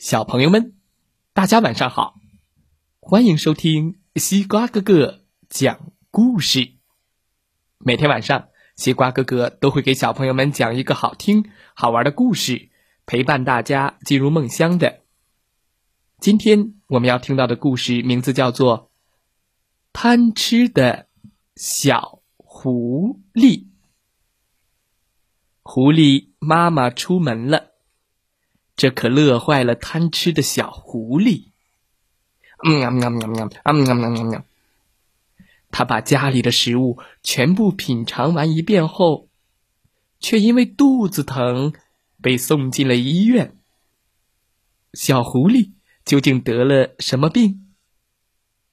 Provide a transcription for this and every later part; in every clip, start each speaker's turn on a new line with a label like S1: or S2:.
S1: 小朋友们，大家晚上好！欢迎收听西瓜哥哥讲故事。每天晚上，西瓜哥哥都会给小朋友们讲一个好听、好玩的故事，陪伴大家进入梦乡的。今天我们要听到的故事名字叫做《贪吃的小狐狸》。狐狸妈妈出门了。这可乐坏了贪吃的小狐狸。喵喵喵喵，喵喵喵喵。他把家里的食物全部品尝完一遍后，却因为肚子疼被送进了医院。小狐狸究竟得了什么病？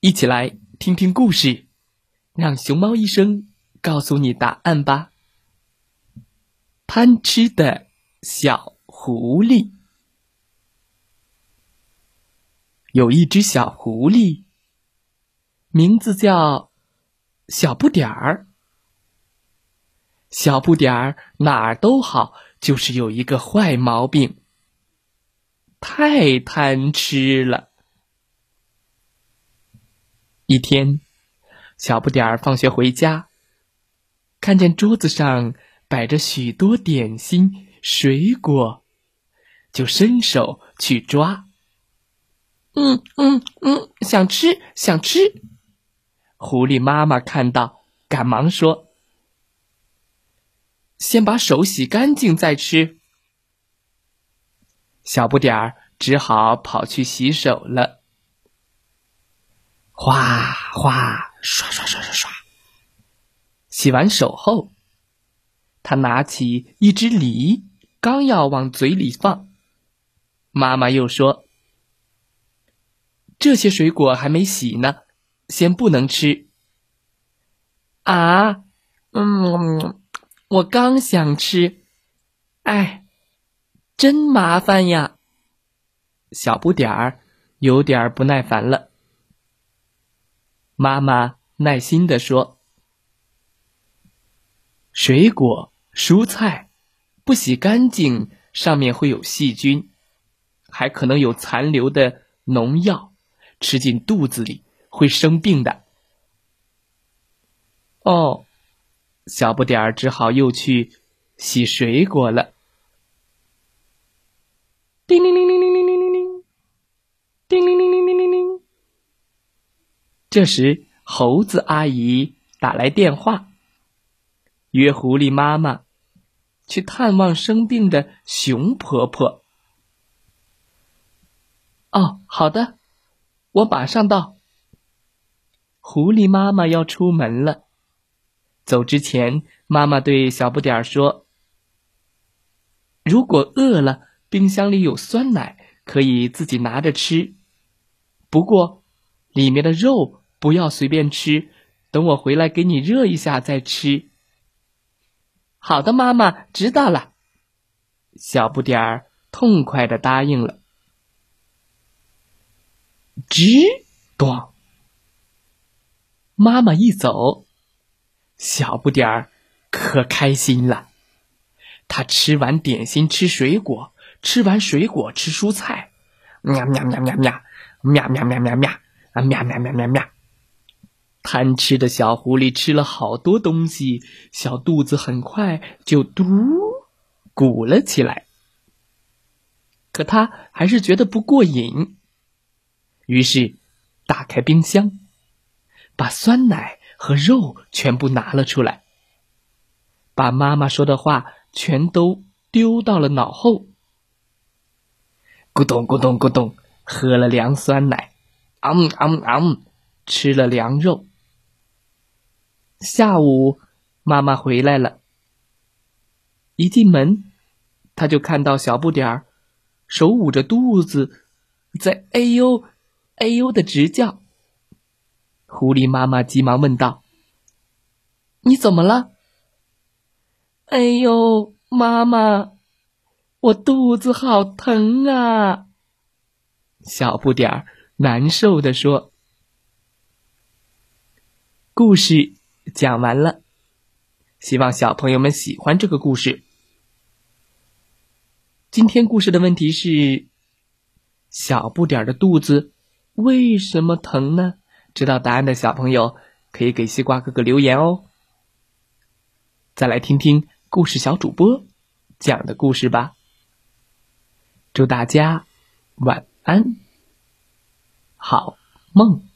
S1: 一起来听听故事，让熊猫医生告诉你答案吧。贪吃的小狐狸。有一只小狐狸，名字叫小不点儿。小不点儿哪儿都好，就是有一个坏毛病，太贪吃了。一天，小不点儿放学回家，看见桌子上摆着许多点心、水果，就伸手去抓。嗯嗯嗯，想吃想吃。狐狸妈妈看到，赶忙说：“先把手洗干净再吃。”小不点儿只好跑去洗手了。哗哗，刷刷刷刷刷。洗完手后，他拿起一只梨，刚要往嘴里放，妈妈又说。这些水果还没洗呢，先不能吃。啊，嗯，我刚想吃，哎，真麻烦呀！小不点儿有点不耐烦了。妈妈耐心的说：“水果、蔬菜不洗干净，上面会有细菌，还可能有残留的农药。”吃进肚子里会生病的。哦，小不点儿只好又去洗水果了。叮铃铃铃铃铃铃铃铃，叮铃铃铃铃铃铃。这时，猴子阿姨打来电话，约狐狸妈妈去探望生病的熊婆婆。哦，好的。我马上到。狐狸妈妈要出门了，走之前，妈妈对小不点儿说：“如果饿了，冰箱里有酸奶，可以自己拿着吃。不过，里面的肉不要随便吃，等我回来给你热一下再吃。”好的，妈妈知道了。小不点儿痛快的答应了。吱咣！妈妈一走，小不点儿可开心了。他吃完点心，吃水果；吃完水果，吃蔬菜。喵喵喵喵喵，喵喵喵喵喵，啊喵喵喵喵喵！贪吃的小狐狸吃了好多东西，小肚子很快就嘟鼓了起来。可他还是觉得不过瘾。于是，打开冰箱，把酸奶和肉全部拿了出来，把妈妈说的话全都丢到了脑后。咕咚咕咚咕咚，喝了凉酸奶，昂昂昂，吃了凉肉。下午，妈妈回来了，一进门，他就看到小不点儿手捂着肚子，在哎呦。哎呦的直叫，狐狸妈妈急忙问道：“你怎么了？”“哎呦，妈妈，我肚子好疼啊！”小不点儿难受的说。故事讲完了，希望小朋友们喜欢这个故事。今天故事的问题是。小不点儿的肚子为什么疼呢？知道答案的小朋友可以给西瓜哥哥留言哦。再来听听故事小主播讲的故事吧。祝大家晚安，好梦。